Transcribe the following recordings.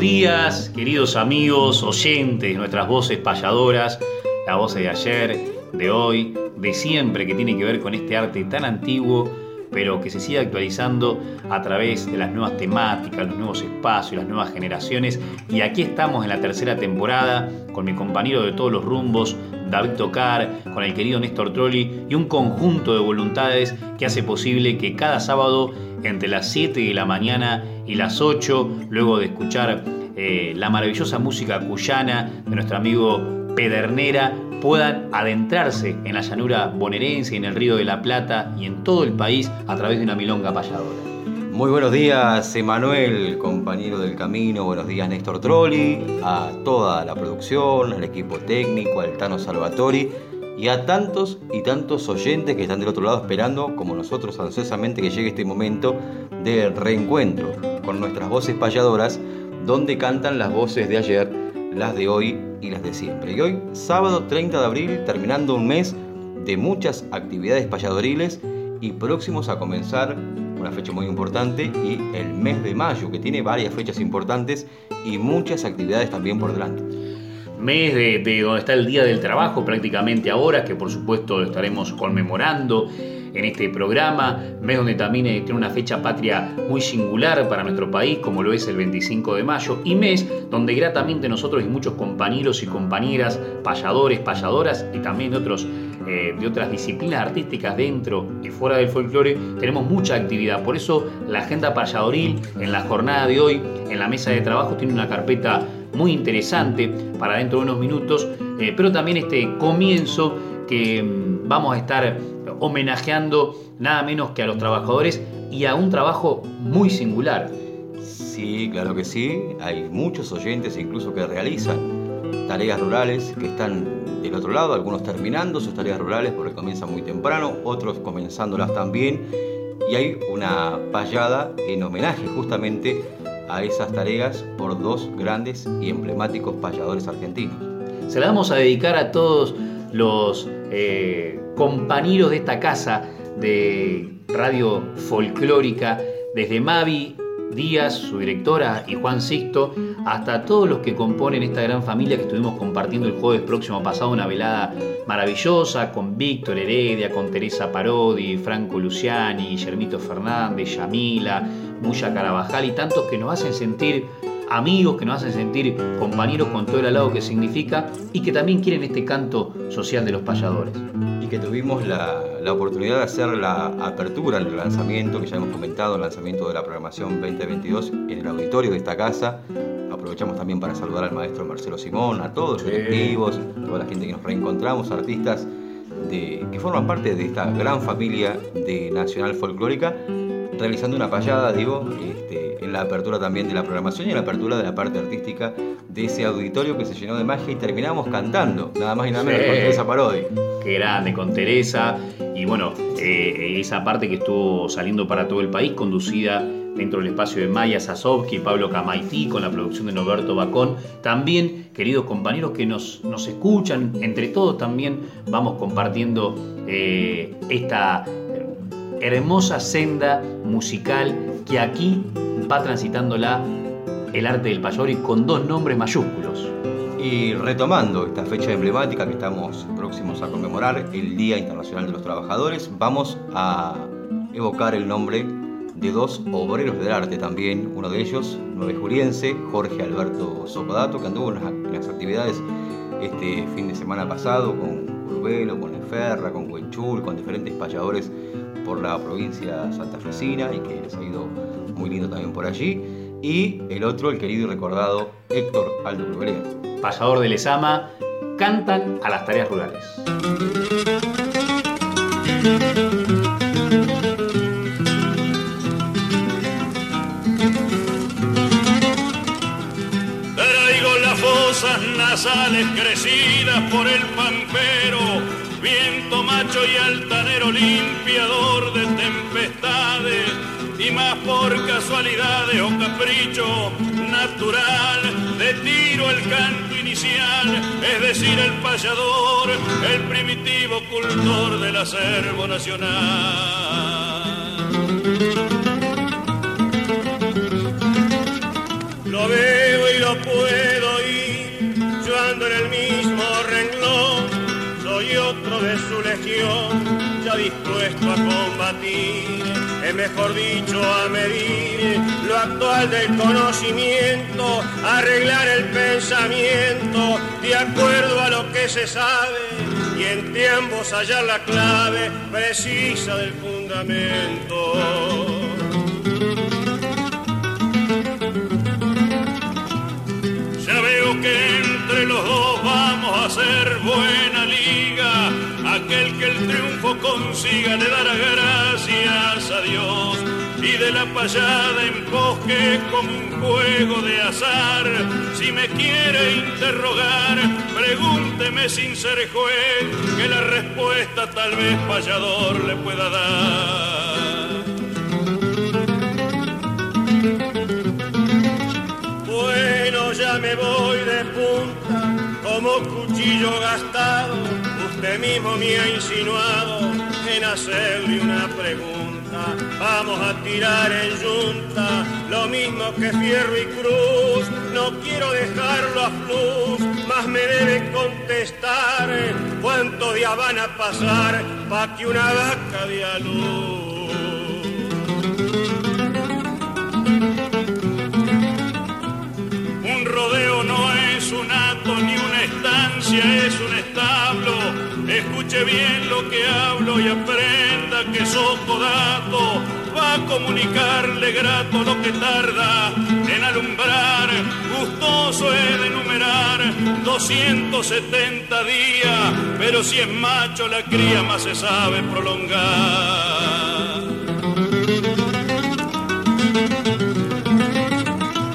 Días, queridos amigos, oyentes, nuestras voces payadoras, la voz de ayer, de hoy, de siempre, que tiene que ver con este arte tan antiguo, pero que se sigue actualizando a través de las nuevas temáticas, los nuevos espacios, las nuevas generaciones. Y aquí estamos en la tercera temporada con mi compañero de todos los rumbos, David Tocar, con el querido Néstor Trolli y un conjunto de voluntades que hace posible que cada sábado entre las 7 de la mañana y las 8, luego de escuchar eh, la maravillosa música cuyana de nuestro amigo Pedernera, puedan adentrarse en la llanura bonaerense, en el Río de la Plata y en todo el país a través de una milonga payadora. Muy buenos días, Emanuel, compañero del camino. Buenos días, Néstor Trolli, a toda la producción, al equipo técnico, al Tano Salvatori y a tantos y tantos oyentes que están del otro lado esperando, como nosotros ansiosamente, que llegue este momento de reencuentro con nuestras voces payadoras, donde cantan las voces de ayer, las de hoy y las de siempre. Y hoy, sábado 30 de abril, terminando un mes de muchas actividades payadoriles y próximos a comenzar una fecha muy importante y el mes de mayo, que tiene varias fechas importantes y muchas actividades también por delante mes de, de, donde está el Día del Trabajo prácticamente ahora, que por supuesto lo estaremos conmemorando en este programa, mes donde también eh, tiene una fecha patria muy singular para nuestro país, como lo es el 25 de mayo, y mes donde gratamente nosotros y muchos compañeros y compañeras, payadores, payadoras y también de, otros, eh, de otras disciplinas artísticas dentro y fuera del folclore, tenemos mucha actividad. Por eso la agenda payadoril en la jornada de hoy, en la mesa de trabajo, tiene una carpeta muy interesante para dentro de unos minutos, eh, pero también este comienzo que mm, vamos a estar homenajeando nada menos que a los trabajadores y a un trabajo muy singular. Sí, claro que sí, hay muchos oyentes incluso que realizan tareas rurales que están del otro lado, algunos terminando sus tareas rurales porque comienzan muy temprano, otros comenzándolas también, y hay una payada en homenaje justamente a esas tareas por dos grandes y emblemáticos payadores argentinos. Se la vamos a dedicar a todos los eh, compañeros de esta casa de radio folclórica, desde Mavi Díaz, su directora, y Juan Sixto, hasta todos los que componen esta gran familia que estuvimos compartiendo el jueves próximo pasado, una velada maravillosa con Víctor Heredia, con Teresa Parodi, Franco Luciani, Guillermito Fernández, Yamila, Muya Carabajal y tantos que nos hacen sentir amigos, que nos hacen sentir compañeros con todo el alado que significa y que también quieren este canto social de los payadores. Y que tuvimos la, la oportunidad de hacer la apertura en el lanzamiento, que ya hemos comentado, el lanzamiento de la programación 2022 en el auditorio de esta casa. Aprovechamos también para saludar al maestro Marcelo Simón, a todos los directivos, toda la gente que nos reencontramos, artistas de, que forman parte de esta gran familia de Nacional Folclórica, realizando una payada, digo, este, en la apertura también de la programación y en la apertura de la parte artística de ese auditorio que se llenó de magia y terminamos cantando, nada más y nada menos, Sí. con Teresa Parodi. Qué grande, con Teresa. Y bueno, eh, esa parte que estuvo saliendo para todo el país, conducida dentro del espacio de Maya Sasovsky y Pablo Camaití, con la producción de Norberto Bacón. También, queridos compañeros que nos, nos escuchan, entre todos también vamos compartiendo eh, esta hermosa senda musical que aquí va transitándola el arte del payador y con dos nombres mayúsculos. Y retomando esta fecha emblemática que estamos próximos a conmemorar, el Día Internacional de los Trabajadores, vamos a evocar el nombre de dos obreros del arte también, uno de ellos, juliense, Jorge Alberto Socodato, que anduvo en las actividades este fin de semana pasado con Urbelo, con Eferra, con Huenchul, con diferentes payadores por la provincia santafesina y que les ha ido muy lindo también por allí. Y el otro, el querido y recordado Héctor Aldo Bruguera. Payador de Lesama, cantan a las tareas rurales. nasales crecidas por el pampero, viento macho y altanero limpiador de tempestades, y más por casualidades o capricho natural, de tiro el canto inicial, es decir, el payador, el primitivo cultor del acervo nacional. Lo veo y lo puedo ya dispuesto a combatir, es mejor dicho a medir lo actual del conocimiento, arreglar el pensamiento de acuerdo a lo que se sabe y entre ambos hallar la clave precisa del fundamento. los dos vamos a hacer buena liga. Aquel que el triunfo consiga le dará gracias a Dios. Y de la payada bosque como un juego de azar. Si me quiere interrogar, pregúnteme sin ser juez, que la respuesta tal vez payador le pueda dar. Bueno, ya me voy de punta como cuchillo gastado, usted mismo me ha insinuado en hacerle una pregunta. Vamos a tirar en junta, lo mismo que fierro y cruz. No quiero dejarlo a fluz, más me debe contestar cuántos días van a pasar pa' que una vaca dé a luz. Un rodeo no es un acto ni es un establo, escuche bien lo que hablo y aprenda que Socodato va a comunicarle grato lo que tarda en alumbrar. Gustoso es enumerar 270 días, pero si es macho la cría más se sabe prolongar.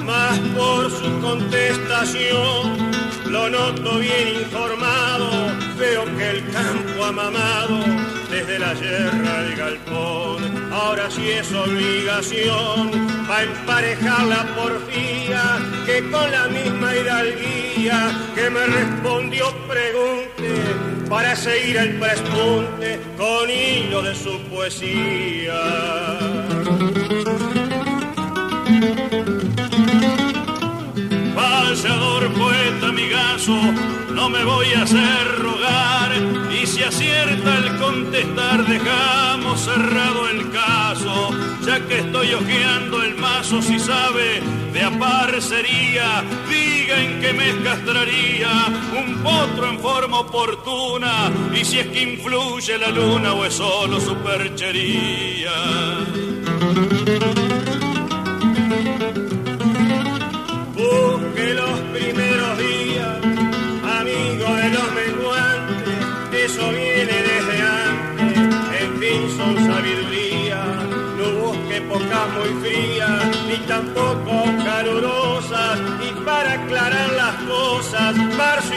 Más por su contestación lo noto bien informado, veo que el campo ha mamado desde la yerra al galpón. Ahora sí es obligación para emparejar la porfía que con la misma hidalguía que me respondió pregunte para seguir el prespunte con hilo de su poesía. Poeta amigazo, no me voy a hacer rogar. Y si acierta el contestar, dejamos cerrado el caso. Ya que estoy hojeando el mazo, si sabe de aparcería, diga en que me castraría un potro en forma oportuna. Y si es que influye la luna o es solo superchería.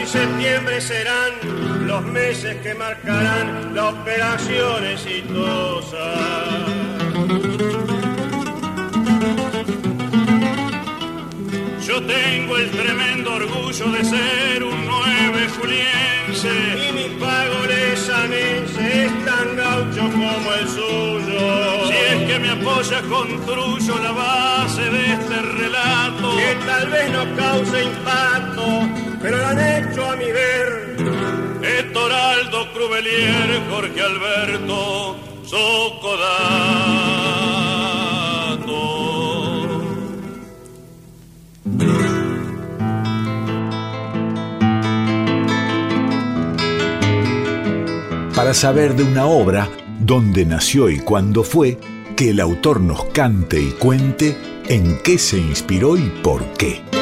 Y septiembre serán los meses que marcarán la operación exitosa. Yo tengo el tremendo orgullo de ser un nueve juliense y mi pago lesanense es tan gaucho como el suyo que me apoya construyo la base de este relato. Que tal vez no cause impacto, pero lo han hecho a mi ver. Etoraldo Cruvelier, Jorge Alberto, Socodato. Para saber de una obra, dónde nació y cuándo fue, que el autor nos cante y cuente en qué se inspiró y por qué.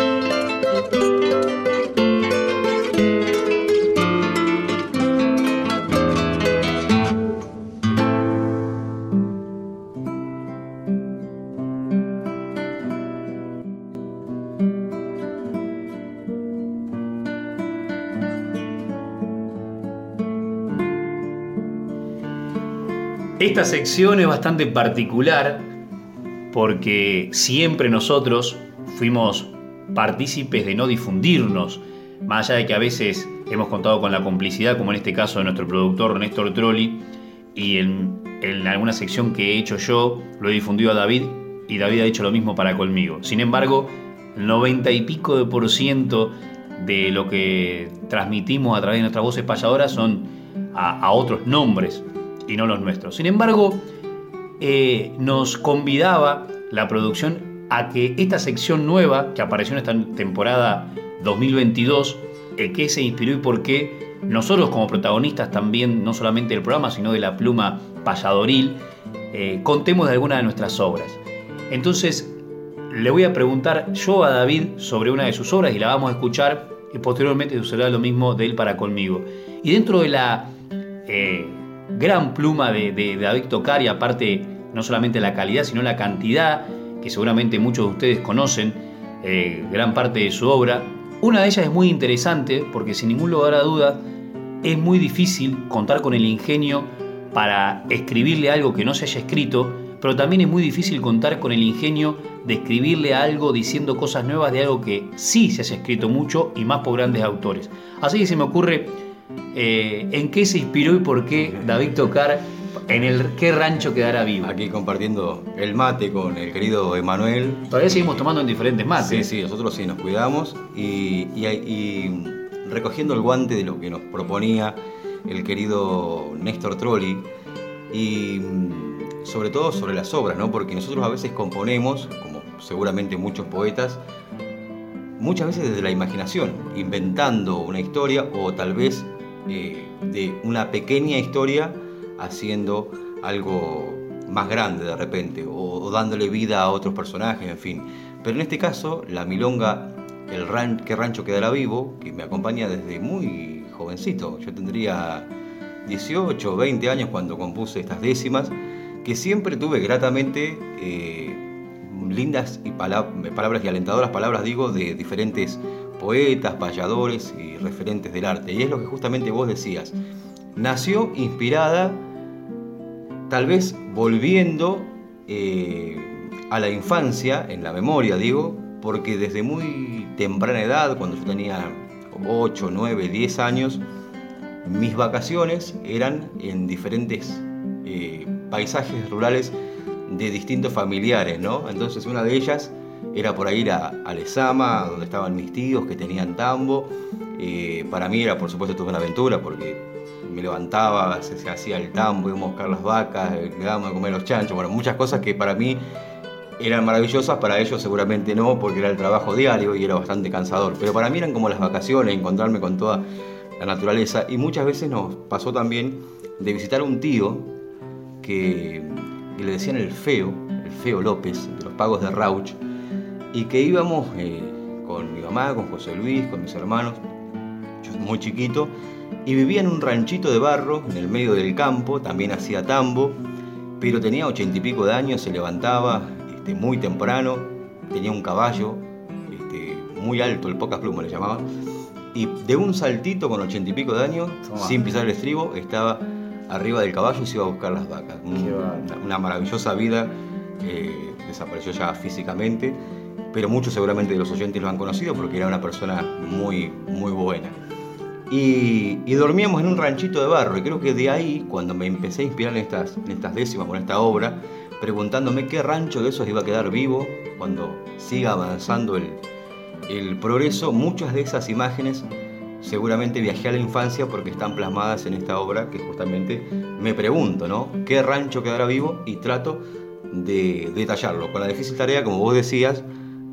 Esta sección es bastante particular porque siempre nosotros fuimos partícipes de no difundirnos, más allá de que a veces hemos contado con la complicidad, como en este caso de nuestro productor Néstor Trolli, y en, alguna sección que he hecho yo lo he difundido a David y David ha hecho lo mismo para conmigo. Sin embargo, el 90 y pico de por ciento de lo que transmitimos a través de nuestras voces payadoras son a otros nombres y no los nuestros. Sin embargo, eh, nos convidaba la producción a que esta sección nueva que apareció en esta temporada 2022, eh, que se inspiró y por qué nosotros como protagonistas también, no solamente del programa, sino de la pluma payadoril, eh, contemos de alguna de nuestras obras. Entonces, le voy a preguntar yo a David sobre una de sus obras y la vamos a escuchar y posteriormente sucederá lo mismo de él para conmigo. Y dentro de la eh, gran pluma de, de, David Tocar y aparte no solamente la calidad, sino la cantidad, que seguramente muchos de ustedes conocen, eh, gran parte de su obra. Una de ellas es muy interesante porque sin ningún lugar a duda es muy difícil contar con el ingenio para escribirle algo que no se haya escrito, pero también es muy difícil contar con el ingenio de escribirle algo diciendo cosas nuevas de algo que sí se haya escrito mucho y más por grandes autores. Así que se me ocurre eh, en qué se inspiró y por qué David Tocar en el qué rancho quedará vivo. Aquí compartiendo el mate con el querido Emanuel. Todavía seguimos tomando en diferentes mates. Sí, sí, nosotros sí nos cuidamos y, y, y recogiendo el guante de lo que nos proponía el querido Néstor Trolli y sobre todo sobre las obras, ¿no? Porque nosotros a veces componemos, como seguramente muchos poetas, muchas veces desde la imaginación, inventando una historia o tal vez eh, de una pequeña historia haciendo algo más grande de repente o, dándole vida a otros personajes, en fin. Pero en este caso, la milonga, el ran, que rancho quedará vivo, que me acompaña desde muy jovencito. Yo tendría 18 o 20 años cuando compuse estas décimas, que siempre tuve gratamente eh, lindas y palab palabras y alentadoras palabras, digo, de diferentes poetas, payadores y referentes del arte. Y es lo que justamente vos decías. Nació inspirada, tal vez volviendo eh, a la infancia, en la memoria digo, porque desde muy temprana edad, cuando yo tenía 8, 9, 10 años, mis vacaciones eran en diferentes eh, paisajes rurales de distintos familiares, ¿no? Entonces una de ellas era por ir a, a Lezama, donde estaban mis tíos que tenían tambo. Eh, para mí era, por supuesto, toda una aventura porque me levantaba, se, hacía el tambo, íbamos a buscar las vacas, íbamos a comer los chanchos, bueno, muchas cosas que para mí eran maravillosas, para ellos seguramente no, porque era el trabajo diario y era bastante cansador. Pero para mí eran como las vacaciones, encontrarme con toda la naturaleza. Y muchas veces nos pasó también de visitar a un tío que, que le decían el feo, el feo López, de los pagos de Rauch, y que íbamos eh, con mi mamá, con José Luis, con mis hermanos, yo muy chiquito, y vivía en un ranchito de barro, en el medio del campo, también hacía tambo, pero tenía ochenta y pico de años, se levantaba este, muy temprano, tenía un caballo este, muy alto, el pocas plumas le llamaban, y de un saltito con ochenta y pico de años, Toma. sin pisar el estribo, estaba arriba del caballo y se iba a buscar las vacas. Una, una, maravillosa vida, eh, desapareció ya físicamente, pero muchos seguramente de los oyentes lo han conocido porque era una persona muy, muy buena. Y, y, dormíamos en un ranchito de barro y creo que de ahí, cuando me empecé a inspirar en estas, en estas décimas, con esta obra, preguntándome qué rancho de esos iba a quedar vivo cuando siga avanzando el, el progreso, muchas de esas imágenes seguramente viajé a la infancia porque están plasmadas en esta obra que justamente me pregunto, ¿no? ¿Qué rancho quedará vivo? Y trato de detallarlo, con la difícil tarea, como vos decías,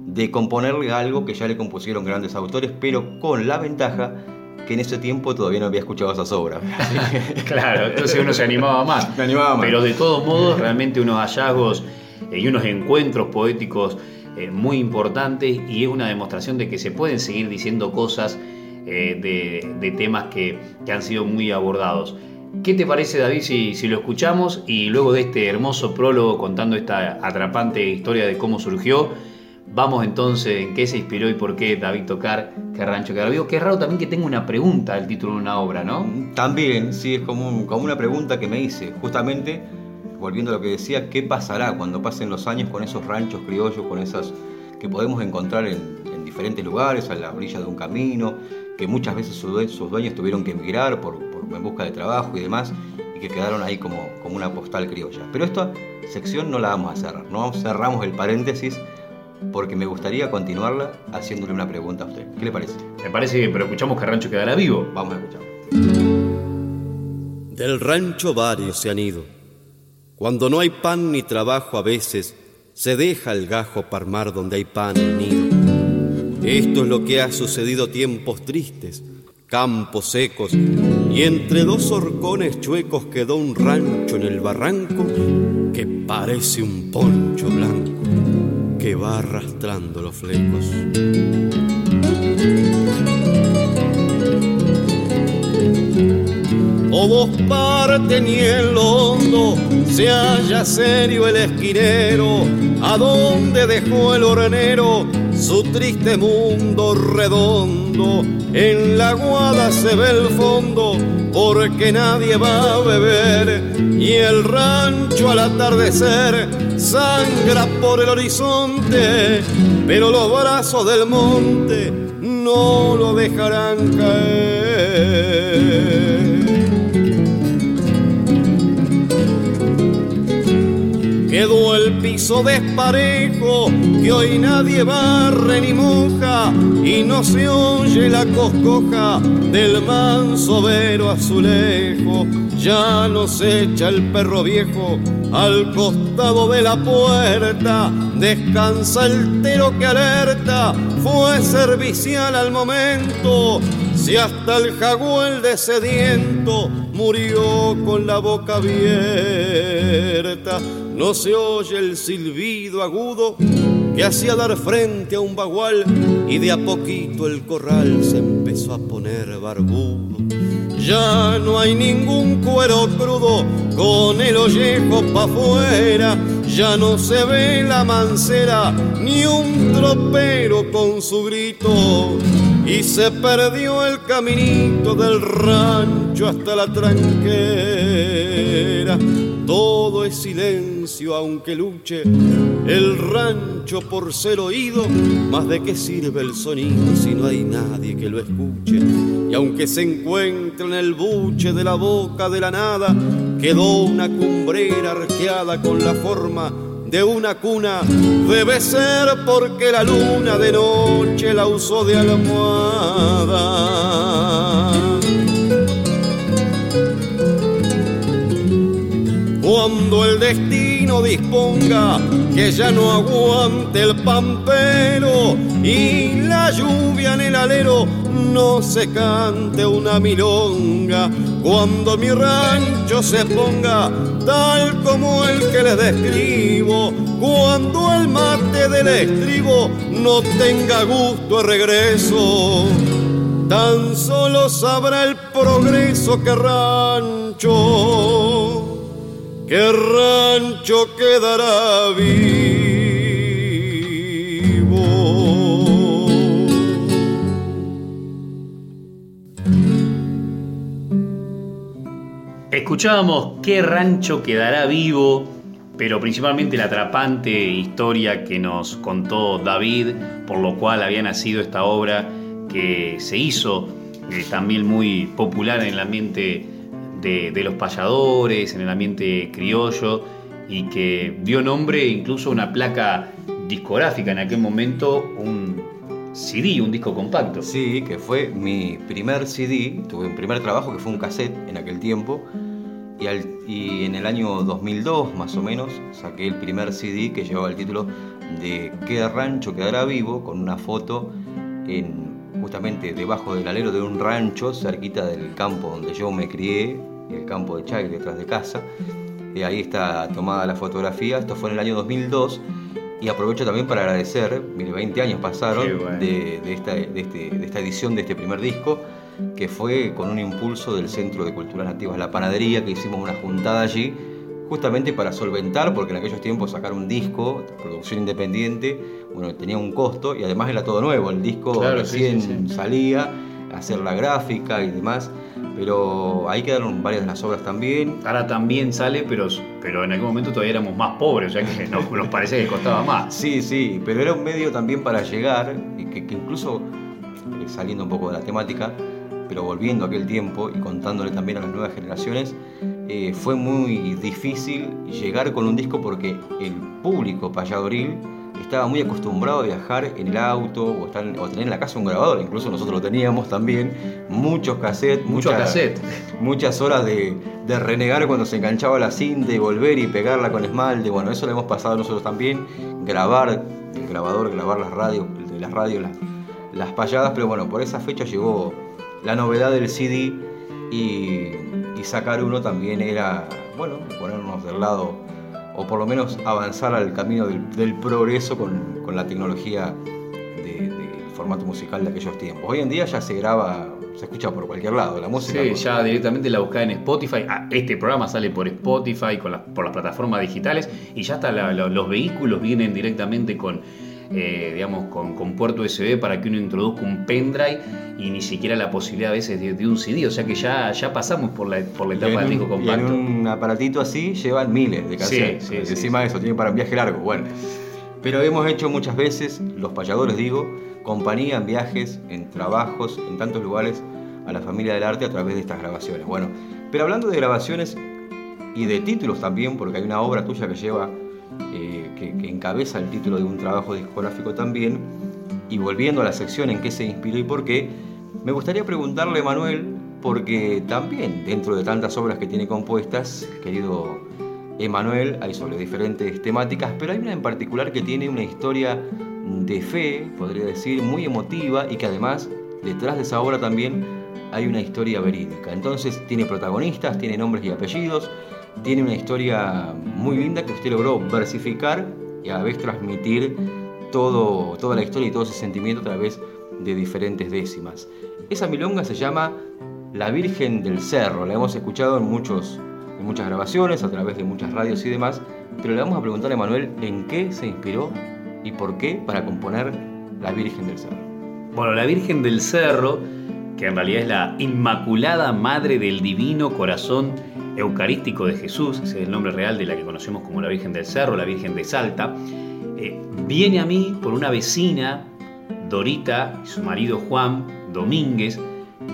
de componerle algo que ya le compusieron grandes autores, pero con la ventaja que en ese tiempo todavía no había escuchado esas obras. claro, entonces uno se animaba más. Me animaba más. Pero de todos modos, realmente unos hallazgos eh, y unos encuentros poéticos eh, muy importantes y es una demostración de que se pueden seguir diciendo cosas eh, de, temas que, han sido muy abordados. ¿Qué te parece, David, si, si, lo escuchamos y luego de este hermoso prólogo contando esta atrapante historia de cómo surgió? Vamos entonces en qué se inspiró y por qué David Tocar, qué rancho que vivo. Qué raro también que tenga una pregunta al título de una obra, ¿no? También, sí, es como, como una pregunta que me hice. Justamente, volviendo a lo que decía, ¿qué pasará cuando pasen los años con esos ranchos criollos, con esas que podemos encontrar en, diferentes lugares, a la orilla de un camino, que muchas veces sus dueños, tuvieron que emigrar por, en busca de trabajo y demás, y que quedaron ahí como, como una postal criolla. Pero esta sección no la vamos a cerrar, no cerramos el paréntesis porque me gustaría continuarla haciéndole una pregunta a usted. ¿Qué le parece? Me parece bien, pero escuchamos que Rancho quedará vivo. Vamos a escuchar. Del rancho varios se han ido. Cuando no hay pan ni trabajo a veces, se deja el gajo parmar donde hay pan y nido. Esto es lo que ha sucedido tiempos tristes, campos secos, y entre dos horcones chuecos quedó un rancho en el barranco que parece un poncho blanco que va arrastrando los flecos. O vos parte ni el hondo, se halla serio el esquinero, a dónde dejó el hornero su triste mundo redondo. En la guada se ve el fondo, porque nadie va a beber, y el rancho al atardecer sangra por el horizonte, pero los brazos del monte no lo dejarán caer. Quedó el piso desparejo, que hoy nadie barre ni moja, y no se oye la coscoja del manso vero azulejo. Ya nos echa el perro viejo al costado de la puerta, descansa el tero que alerta, fue servicial al momento. Si hasta el jaguel de sediento murió con la boca abierta, no se oye el silbido agudo que hacía dar frente a un bagual y de a poquito el corral se empezó a poner barbudo. Ya no hay ningún cuero crudo con el ollejo pa' afuera, ya no se ve la mancera ni un tropero con su grito. Y se perdió el caminito del rancho hasta la tranquera. Todo es silencio aunque luche el rancho por ser oído. Más de qué sirve el sonido si no hay nadie que lo escuche. Y aunque se encuentre en el buche de la boca de la nada, quedó una cumbrera arqueada con la forma de una cuna. Debe ser porque la luna de noche la usó de almohada. Cuando el destino disponga que ya no aguante el pampero y la lluvia en el alero no se cante una milonga. Cuando mi rancho se ponga tal como el que le describo, cuando el mate del estribo no tenga gusto de regreso, tan solo sabrá el progreso que rancho que rancho quedará vivo. Escuchábamos qué rancho quedará vivo, pero principalmente la atrapante historia que nos contó David, por lo cual había nacido esta obra que se hizo eh, también muy popular en el ambiente de, los payadores, en el ambiente criollo, y que dio nombre incluso a una placa discográfica en aquel momento, un CD, un disco compacto. Sí, que fue mi primer CD, tuve un primer trabajo que fue un cassette en aquel tiempo. Y, y, en el año 2002, más o menos, saqué el primer CD que llevaba el título de Qué rancho quedará vivo, con una foto en, justamente debajo del alero de un rancho, cerquita del campo donde yo me crié, el campo de Chay, detrás de casa. Y ahí está tomada la fotografía. Esto fue en el año 2002 y aprovecho también para agradecer, mire, 20 años pasaron de, esta, este, de, esta, edición de este primer disco, que fue con un impulso del Centro de Culturas Nativas La Panadería, que hicimos una juntada allí, justamente para solventar, porque en aquellos tiempos sacar un disco, producción independiente, bueno, tenía un costo y además era todo nuevo, el disco recién salía, hacer la gráfica y demás pero ahí quedaron varias de las obras también. Ahora también sale, pero, pero en algún momento todavía éramos más pobres, o sea que nos, nos parece que costaba más. Sí, sí, pero era un medio también para llegar, y que, incluso eh, saliendo un poco de la temática, pero volviendo a aquel tiempo y contándole también a las nuevas generaciones, eh, fue muy difícil llegar con un disco porque el público payadoril estaba muy acostumbrado a viajar en el auto o, estar, o tener en la casa un grabador, incluso nosotros lo teníamos también, muchos cassettes, muchas, muchas horas de, renegar cuando se enganchaba la cinta y volver y pegarla con esmalte, bueno, eso lo hemos pasado nosotros también, grabar el grabador, grabar las radios, de las radios, las, las payadas, pero bueno, por esa fecha llegó la novedad del CD y, y sacar uno también era, bueno, ponernos del lado o por lo menos avanzar al camino del, progreso con, la tecnología del formato musical de aquellos tiempos. Hoy en día ya se graba, se escucha por cualquier lado, la música. Sí, ya directamente la buscás en Spotify. Ah, este programa sale por Spotify, con por las plataformas digitales y ya hasta los vehículos vienen directamente con eh, digamos, con, puerto USB para que uno introduzca un pendrive y ni siquiera la posibilidad a veces de, un CD. O sea que ya, ya pasamos por la, por la etapa del disco compacto. Y en un aparatito así llevan miles de cassettes. encima de eso, tienen para un viaje largo. Bueno. Pero hemos hecho muchas veces, los payadores digo, compañía en viajes, en trabajos, en tantos lugares a la familia del arte a través de estas grabaciones. Bueno, pero hablando de grabaciones y de títulos también, porque hay una obra tuya que lleva eh, que, encabeza el título de un trabajo discográfico también. Y volviendo a la sección en qué se inspiró y por qué, me gustaría preguntarle Manuel, porque también dentro de tantas obras que tiene compuestas, querido Emanuel, hay sobre diferentes temáticas, pero hay una en particular que tiene una historia de fe, podría decir, muy emotiva y que además detrás de esa obra también hay una historia verídica. Entonces tiene protagonistas, tiene nombres y apellidos, tiene una historia muy linda que usted logró versificar y a la vez transmitir todo, toda la historia y todo ese sentimiento a través de diferentes décimas. Esa milonga se llama La Virgen del Cerro, la hemos escuchado en, muchos, en muchas grabaciones, a través de muchas radios y demás, pero le vamos a preguntar a Manuel en qué se inspiró y por qué para componer La Virgen del Cerro. Bueno, La Virgen del Cerro, que en realidad es la Inmaculada Madre del Divino Corazón Eucarístico de Jesús, ese es el nombre real de la que conocemos como la Virgen del Cerro, la Virgen de Salta, eh, viene a mí por una vecina, Dorita, y su marido Juan Domínguez,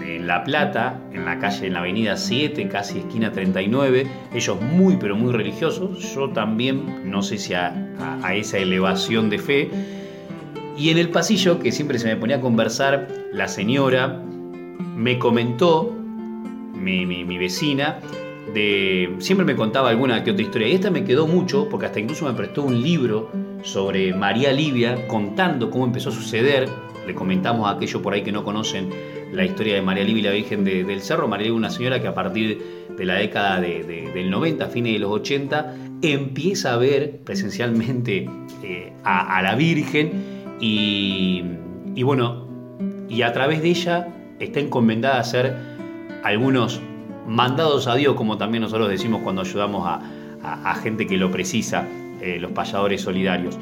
en La Plata, en la calle, en la avenida 7, casi esquina 39, ellos muy pero muy religiosos, yo también, no sé si a, esa elevación de fe, y en el pasillo, que siempre se me ponía a conversar, la señora me comentó, mi, mi vecina, siempre me contaba alguna que otra historia. Y esta me quedó mucho porque hasta incluso me prestó un libro sobre María Livia contando cómo empezó a suceder. Le comentamos a aquellos por ahí que no conocen la historia de María Livia, la Virgen del Cerro. María Livia, una señora que a partir de la década del 90, fines de los 80, empieza a ver presencialmente eh, a, la Virgen y, y bueno, y a través de ella está encomendada a hacer algunos mandados a Dios, como también nosotros decimos cuando ayudamos a, gente que lo precisa, eh, los payadores solidarios.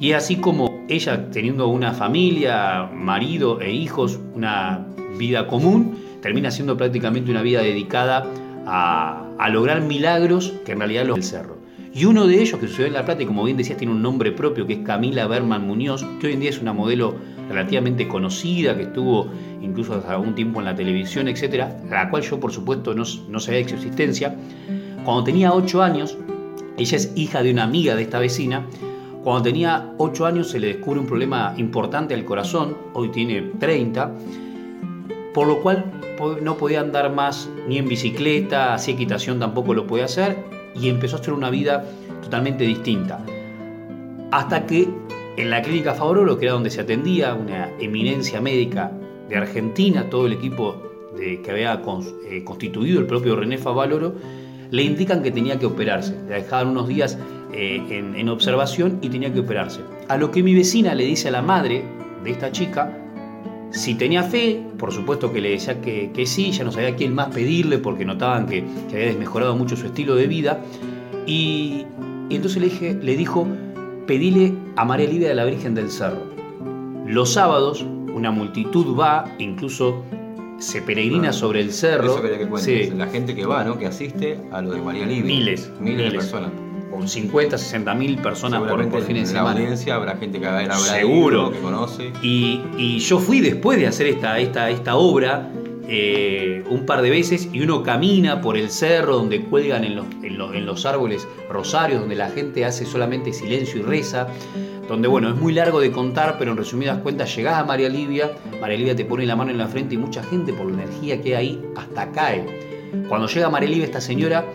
Y así como ella teniendo una familia, marido e hijos, una vida común, termina siendo prácticamente una vida dedicada a, lograr milagros que en realidad los del cerro. Y uno de ellos que sucedió en La Plata, y como bien decías, tiene un nombre propio, que es Camila Berman Muñoz, que hoy en día es una modelo relativamente conocida, que estuvo incluso hace algún tiempo en la televisión, etcétera, la cual yo por supuesto no, no sabía de su existencia. Cuando tenía 8 años, ella es hija de una amiga de esta vecina, Cuando tenía 8 años se le descubre un problema importante al corazón, hoy tiene 30, por lo cual no podía andar más ni en bicicleta, así equitación tampoco lo podía hacer y empezó a hacer una vida totalmente distinta. Hasta que en la clínica Favorolo, que era donde se atendía, una eminencia médica de Argentina, todo el equipo que había eh, constituido el propio René Favaloro, le indican que tenía que operarse. Le dejaban unos días eh, en, observación y tenía que operarse. A lo que mi vecina le dice a la madre de esta chica, si tenía fe, por supuesto que le decía que, sí, ya no sabía quién más pedirle porque notaban que, había desmejorado mucho su estilo de vida. Y, entonces le, dije, le dijo, pedile a María Livia de la Virgen del Cerro. Los sábados una multitud va, incluso se peregrina sobre el cerro. La gente que va, ¿no? Que asiste a lo de María Livia. Miles. Miles, de personas. Con 50, 60 mil personas por, por fin de semana. En Valencia habrá gente que habrá Seguro. que conoce. Y, y, yo fui después de hacer esta, esta, esta obra eh, un par de veces y uno camina por el cerro donde cuelgan en los, en, los, árboles rosarios, donde la gente hace solamente silencio y reza, donde bueno, es muy largo de contar, pero en resumidas cuentas llegás a María Livia, María Livia te pone la mano en la frente y mucha gente por la energía que hay ahí hasta cae. Cuando llega María Livia, esta señora,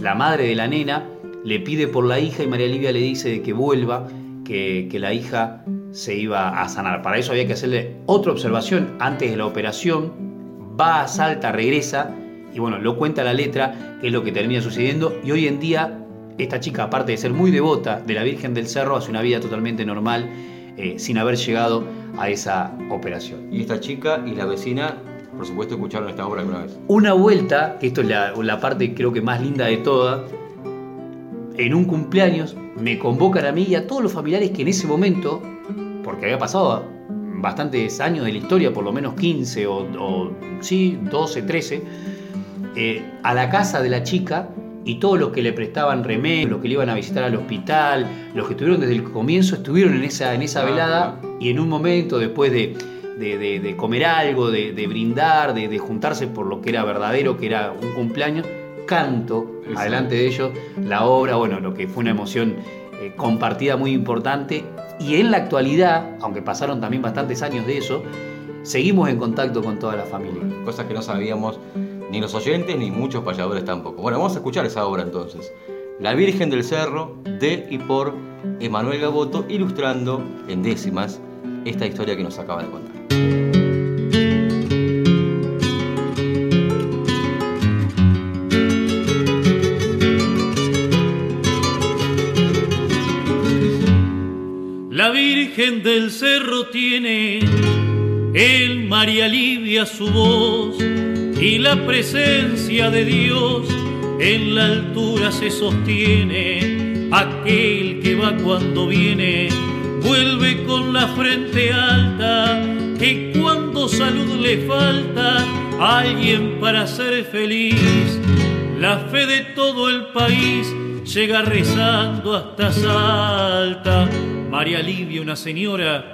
la madre de la nena, le pide por la hija y María Livia le dice que vuelva, que, que la hija se iba a sanar. Para eso había que hacerle otra observación antes de la operación, va, salta, regresa, y bueno, lo cuenta la letra, que es lo que termina sucediendo, y hoy en día esta chica, aparte de ser muy devota de la Virgen del Cerro, hace una vida totalmente normal, eh, sin haber llegado a esa operación. Y esta chica y la vecina, por supuesto, escucharon esta obra alguna vez. Una vuelta, que esto es la, la parte creo que más linda de toda, en un cumpleaños me convocan a mí y a todos los familiares que en ese momento, porque había pasado bastantes años de la historia, por lo menos 15 o, sí, 12, 13, eh, a la casa de la chica y todos los que le prestaban remedio, los que le iban a visitar al hospital, los que estuvieron desde el comienzo, estuvieron en esa, en esa velada y en un momento después de, de, comer algo, de, brindar, de, juntarse por lo que era verdadero, que era un cumpleaños, canto adelante de ellos la obra, bueno, lo que fue una emoción eh, compartida muy importante y en la actualidad, aunque pasaron también bastantes años de eso, seguimos en contacto con toda la familia. Cosas que no sabíamos ni los oyentes ni muchos payadores tampoco. Bueno, vamos a escuchar esa obra entonces. La Virgen del Cerro, de y por Emanuel Gaboto, ilustrando en décimas esta historia que nos acaba de contar. Virgen del Cerro tiene el María Livia su voz y la presencia de Dios en la altura se sostiene. Aquel que va cuando viene vuelve con la frente alta, que cuando salud le falta alguien para ser feliz, la fe de todo el país llega rezando hasta Salta María Livia, una señora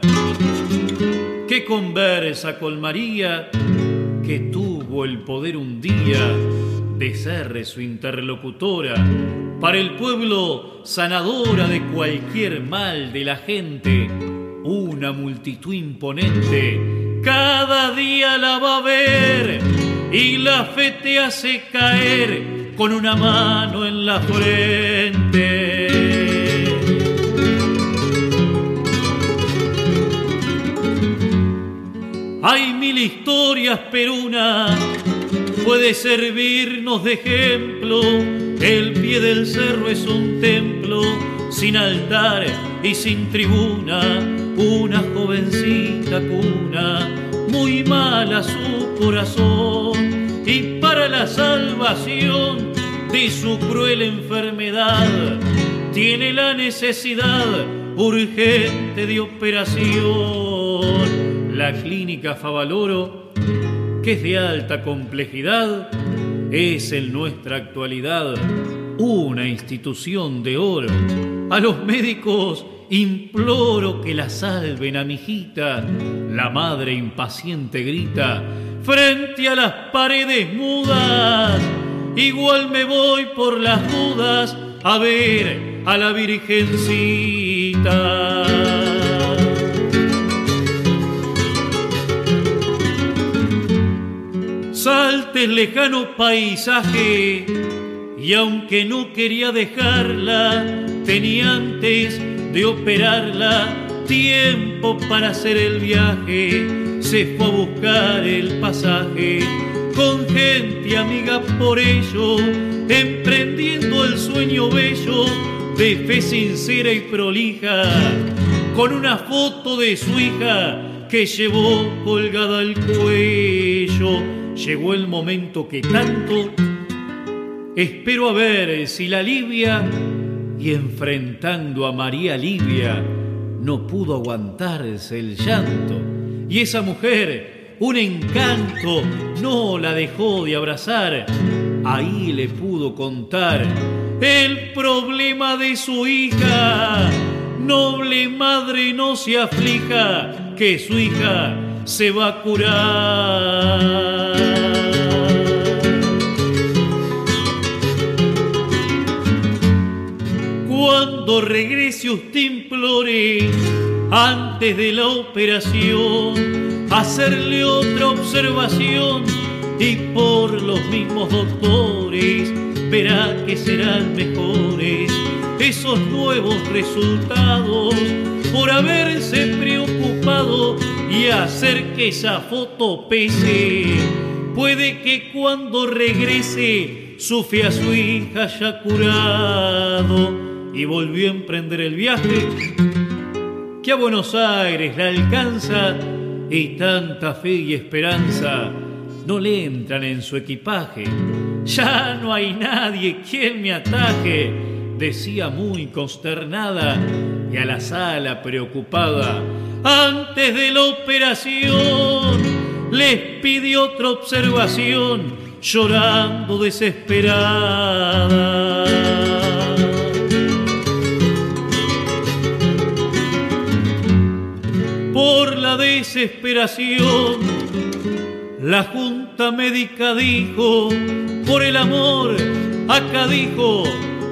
que conversa con María, que tuvo el poder un día de ser su interlocutora, para el pueblo sanadora de cualquier mal de la gente, una multitud imponente, cada día la va a ver y la fe te hace caer con una mano en la frente. Hay mil historias, pero una puede servirnos de ejemplo. El pie del cerro es un templo sin altar y sin tribuna. Una jovencita cuna, muy mala su corazón. Y para la salvación de su cruel enfermedad, tiene la necesidad urgente de operación la clínica Favaloro, que es de alta complejidad, es en nuestra actualidad una institución de oro. A los médicos imploro que la salven a mi hijita. La madre impaciente grita frente a las paredes mudas. Igual me voy por las dudas a ver a la Virgencita. Saltes lejano paisaje y aunque no quería dejarla, tenía antes de operarla tiempo para hacer el viaje. Se fue a buscar el pasaje con gente amiga por ello, emprendiendo el sueño bello de fe sincera y prolija, con una foto de su hija que llevó colgada al cuello. Llegó el momento que tanto espero a ver si la Livia, y enfrentando a María Livia, no pudo aguantarse el llanto. Y esa mujer, un encanto, no la dejó de abrazar. Ahí le pudo contar el problema de su hija. Noble madre, no se aflija, que su hija se va a curar. Cuando regrese usted implore antes de la operación hacerle otra observación y por los mismos doctores verá que serán mejores esos nuevos resultados por haberse preocupado y hacer que esa foto pese. Puede que cuando regrese su fe a su hija haya curado y volvió a emprender el viaje que a Buenos Aires la alcanza y tanta fe y esperanza no le entran en su equipaje. Ya no hay nadie quien me ataje, decía muy consternada y a la sala preocupada. Antes de la operación les pidió otra observación, llorando desesperada. por la desesperación. La junta médica dijo, por el amor, acá dijo,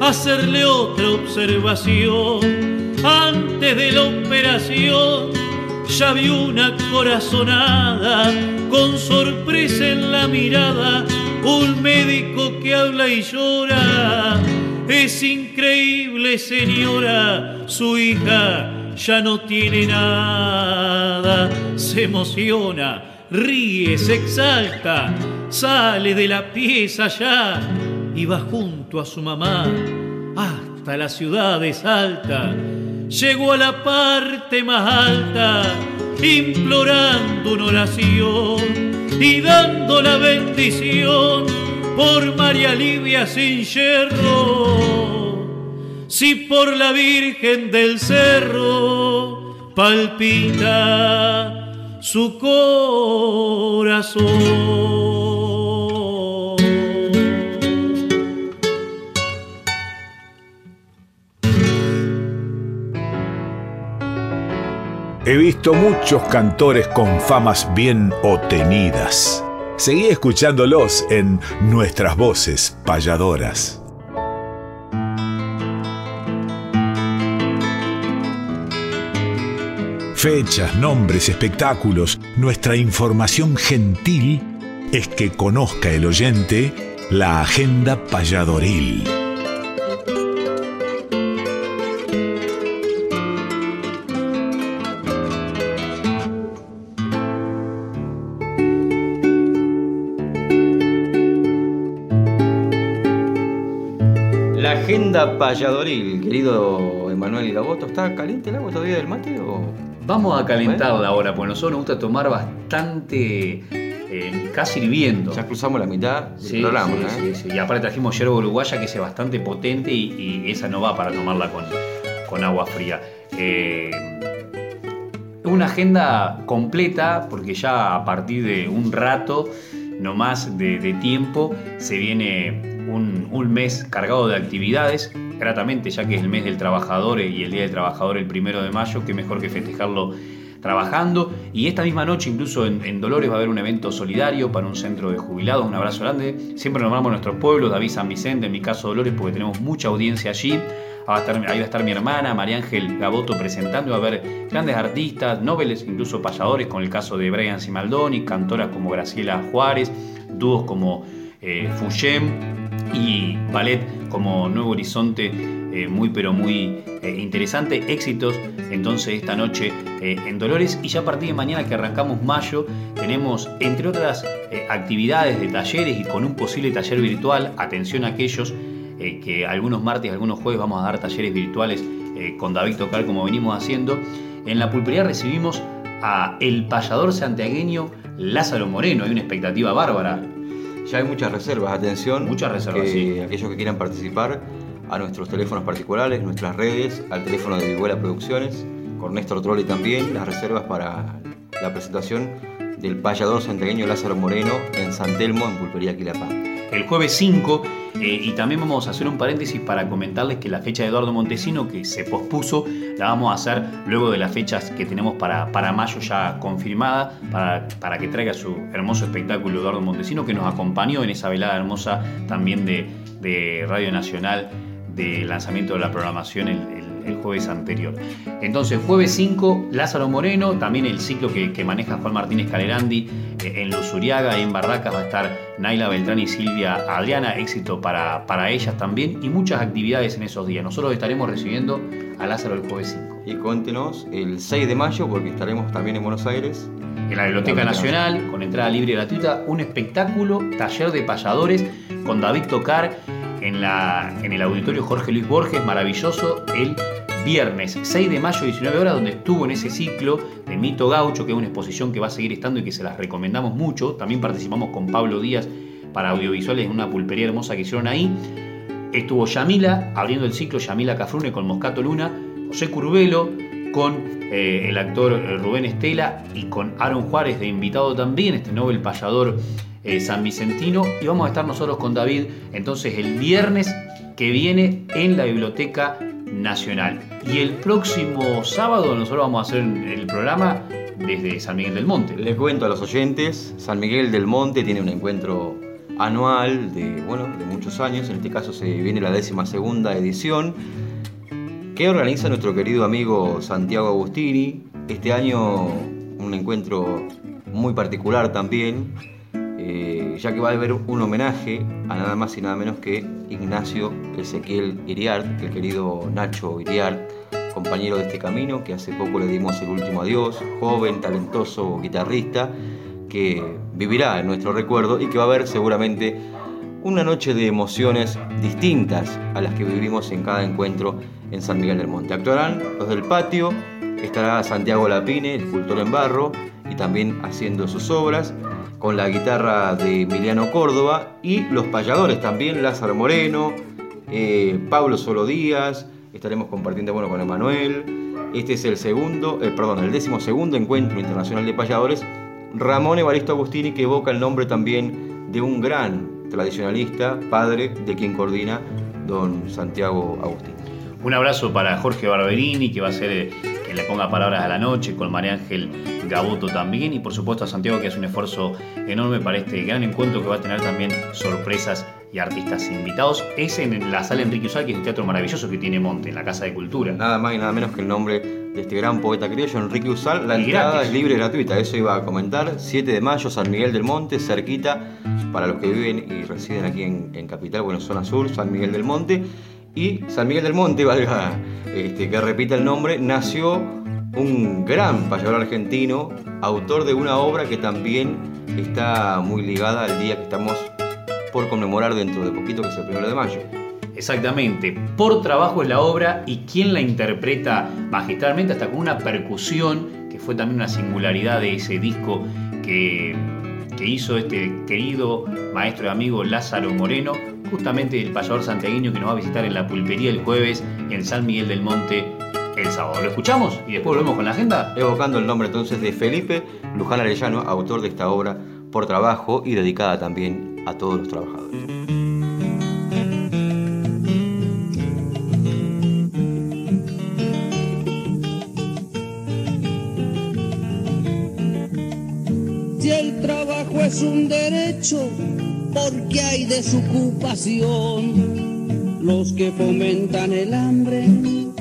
hacerle otra observación. Antes de la operación. Ya vi una corazonada, con sorpresa en la mirada, un médico que habla y llora. Es increíble, señora, su hija ya no tiene nada, se emociona, ríe, se exalta, sale de la pieza ya y va junto a su mamá hasta la ciudad de Salta. Llegó a la parte más alta, implorando una oración y dando la bendición por María Livia sin yerro si por la Virgen del Cerro palpita su corazón. He visto muchos cantores con famas bien obtenidas. Seguí escuchándolos en nuestras voces payadoras. fechas, nombres, espectáculos, nuestra información gentil es que conozca el oyente la agenda payadoril. La agenda payadoril, querido Emanuel Gaboto, ¿está caliente el agua todavía del mate o...? Vamos a calentarla ahora, porque a nosotros nos gusta tomar bastante, eh, casi hirviendo. Ya cruzamos la mitad del Sí, programa, sí, ¿eh? sí. Y aparte trajimos yerba uruguaya que es bastante potente y, y esa no va para tomarla con, con agua fría. Eh, una agenda completa porque ya a partir de un rato no más de, de tiempo se viene un, mes cargado de actividades gratamente ya que es el mes del trabajador y el Día del Trabajador el primero de mayo, qué mejor que festejarlo trabajando. Y esta misma noche, incluso en, Dolores, va a haber un evento solidario para un centro de jubilados. Un abrazo grande. Siempre nombramos nuestros pueblos, David San Vicente, en mi caso Dolores, porque tenemos mucha audiencia allí. Ahí va a estar mi hermana, María Ángel Gaboto, presentando. Va a haber grandes artistas, noveles, incluso payadores, con el caso de Brian Simaldoni, cantoras como Graciela Juárez, dúos como eh, y ballet como Nuevo Horizonte, eh, muy pero muy eh, interesante. Éxitos entonces esta noche eh, en Dolores y ya a partir de mañana que arrancamos mayo tenemos entre otras actividades de talleres y con un posible taller virtual, atención a aquellos que algunos martes, algunos jueves vamos a dar talleres virtuales con David Tocar como venimos haciendo. En la pulpería recibimos a el payador santiagueño Lázaro Moreno, hay una expectativa bárbara ya hay muchas reservas, atención. Muchas reservas, que Aquellos que quieran participar, a nuestros teléfonos particulares, nuestras redes, al teléfono de Vihuela Producciones, con Néstor Trolli también, las reservas para la presentación del payador santiagueño Lázaro Moreno en San Telmo, en Pulpería Quilapá. El jueves 5 eh, y también vamos a hacer un paréntesis para comentarles que la fecha de Eduardo Montesino, que se pospuso, la vamos a hacer luego de las fechas que tenemos para, para mayo ya confirmada, para, para que traiga su hermoso espectáculo Eduardo Montesino, que nos acompañó en esa velada hermosa también de, de Radio Nacional de lanzamiento de la programación jueves anterior. Entonces, jueves 5, Lázaro Moreno, también el ciclo que, maneja Juan Martínez Calerandi eh, en Luzuriaga, en Barracas va a estar Naila Beltrán y Silvia Adriana, éxito para, para ellas también y muchas actividades en esos días. Nosotros estaremos recibiendo a Lázaro el jueves 5. Y cuéntenos el 6 de mayo, porque estaremos también en Buenos Aires. En la Biblioteca Nacional, con entrada libre y gratuita, un espectáculo, taller de payadores con David Tocar en, el auditorio Jorge Luis Borges, maravilloso, el viernes 6 de mayo, 19 horas, donde estuvo en ese ciclo de Mito Gaucho, que es una exposición que va a seguir estando y que se las recomendamos mucho. También participamos con Pablo Díaz para audiovisuales en una pulpería hermosa que hicieron ahí. Estuvo Yamila abriendo el ciclo, Yamila Cafrune con Moscato Luna, José Curvelo con eh, el actor eh, Rubén Estela y con Aaron Juárez de invitado también, este Nobel payador San Vicentino. Y vamos a estar nosotros con David entonces el viernes que viene en la Biblioteca Nacional. Y el próximo sábado nosotros vamos a hacer el programa desde San Miguel del Monte. Les cuento a los oyentes, San Miguel del Monte tiene un encuentro anual de, bueno, de muchos años, en este caso se viene la décima segunda edición, que organiza nuestro querido amigo Santiago Agustini. Este año un encuentro muy particular también, eh, ya que va a haber un homenaje a nada más y nada menos que Ignacio Ezequiel Iriart, el querido Nacho Iriart, compañero de este camino, que hace poco le dimos el último adiós, joven, talentoso guitarrista, que vivirá en nuestro recuerdo y que va a haber seguramente una noche de emociones distintas a las que vivimos en cada encuentro en San Miguel del Monte. Actuarán los del patio, estará Santiago Lapine, el escultor en barro, y también haciendo sus obras con la guitarra de Emiliano Córdoba y los payadores también, Lázaro Moreno, eh, Pablo Solo Díaz, estaremos compartiendo bueno, con Emanuel. Este es el segundo, eh, perdón, el décimo segundo encuentro internacional de payadores. Ramón Evaristo Agustini, que evoca el nombre también de un gran tradicionalista, padre de quien coordina don Santiago Agustini. Un abrazo para Jorge Barberini, que va a ser eh, le ponga palabras a la noche, con María Ángel Gaboto también, y por supuesto a Santiago, que hace un esfuerzo enorme para este gran encuentro que va a tener también sorpresas y artistas invitados. Es en la sala Enrique Usal, que es un teatro maravilloso que tiene Monte, en la Casa de Cultura. Nada más y nada menos que el nombre de este gran poeta criollo, Enrique Usal. La entrada es libre y gratuita, eso iba a comentar. 7 de mayo, San Miguel del Monte, cerquita, para los que viven y residen aquí en, en Capital, bueno, zona sur, San Miguel del Monte. Y San Miguel del Monte, valga este, que repita el nombre, nació un gran payador argentino, autor de una obra que también está muy ligada al día que estamos por conmemorar dentro de poquito, que es el primero de mayo. Exactamente, por trabajo es la obra y quien la interpreta magistralmente, hasta con una percusión, que fue también una singularidad de ese disco que, que hizo este querido maestro y amigo Lázaro Moreno, justamente el payador santiagueño que nos va a visitar en la pulpería el jueves en San Miguel del Monte el sábado. ¿Lo escuchamos y después volvemos con la agenda? Evocando el nombre entonces de Felipe Luján Arellano, autor de esta obra por trabajo y dedicada también a todos los trabajadores. Si el trabajo es un derecho, porque hay desocupación Los que fomentan el hambre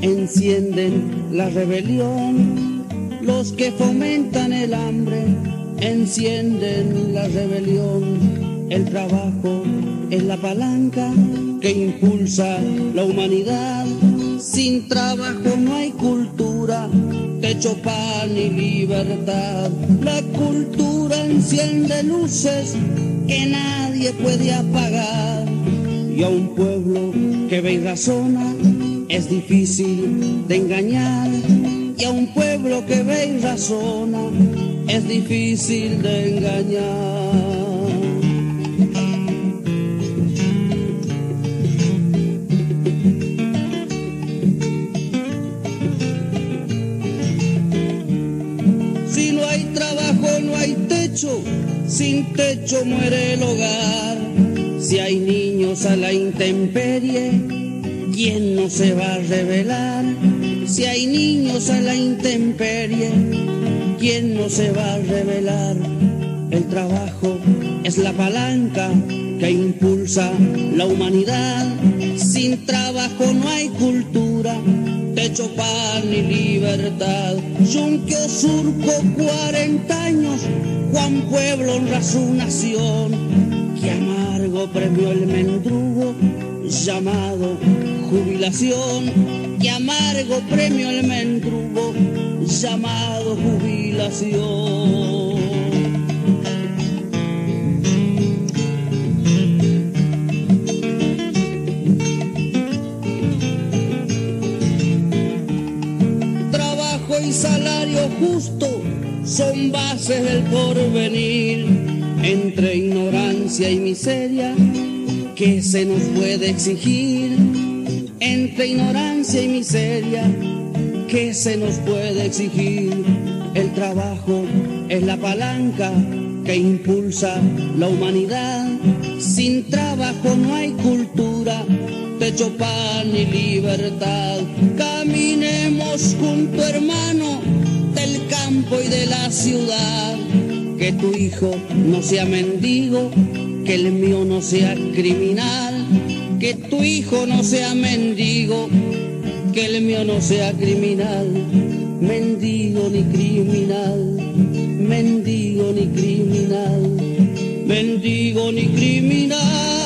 encienden la rebelión. Los que fomentan el hambre encienden la rebelión. El trabajo es la palanca que impulsa la humanidad. Sin trabajo no hay cultura, techo, pan y libertad. La cultura enciende luces que nadie puede apagar. Y a un pueblo que ve y razona es difícil de engañar. Y a un pueblo que ve y razona es difícil de engañar. Sin techo muere el hogar. Si hay niños a la intemperie, ¿quién no se va a rebelar? Si hay niños a la intemperie, ¿quién no se va a rebelar? El trabajo es la palanca que impulsa la humanidad. Sin trabajo no hay cultura, techo, pan y libertad. Yunque surco 40 años, Juan Pueblo honra su nación. Que amargo premio el mendrugo llamado jubilación. Que amargo premio el mendrugo llamado jubilación. Y salario justo son bases del porvenir. Entre ignorancia y miseria, ¿qué se nos puede exigir? Entre ignorancia y miseria, ¿qué se nos puede exigir? El trabajo es la palanca que impulsa la humanidad. Sin trabajo no hay cultura, techo, pan y libertad. Caminemos junto, hermano, del campo y de la ciudad. Que tu hijo no sea mendigo, que el mío no sea criminal. Que tu hijo no sea mendigo, que el mío no sea criminal. Mendigo ni criminal, mendigo ni criminal, mendigo ni criminal.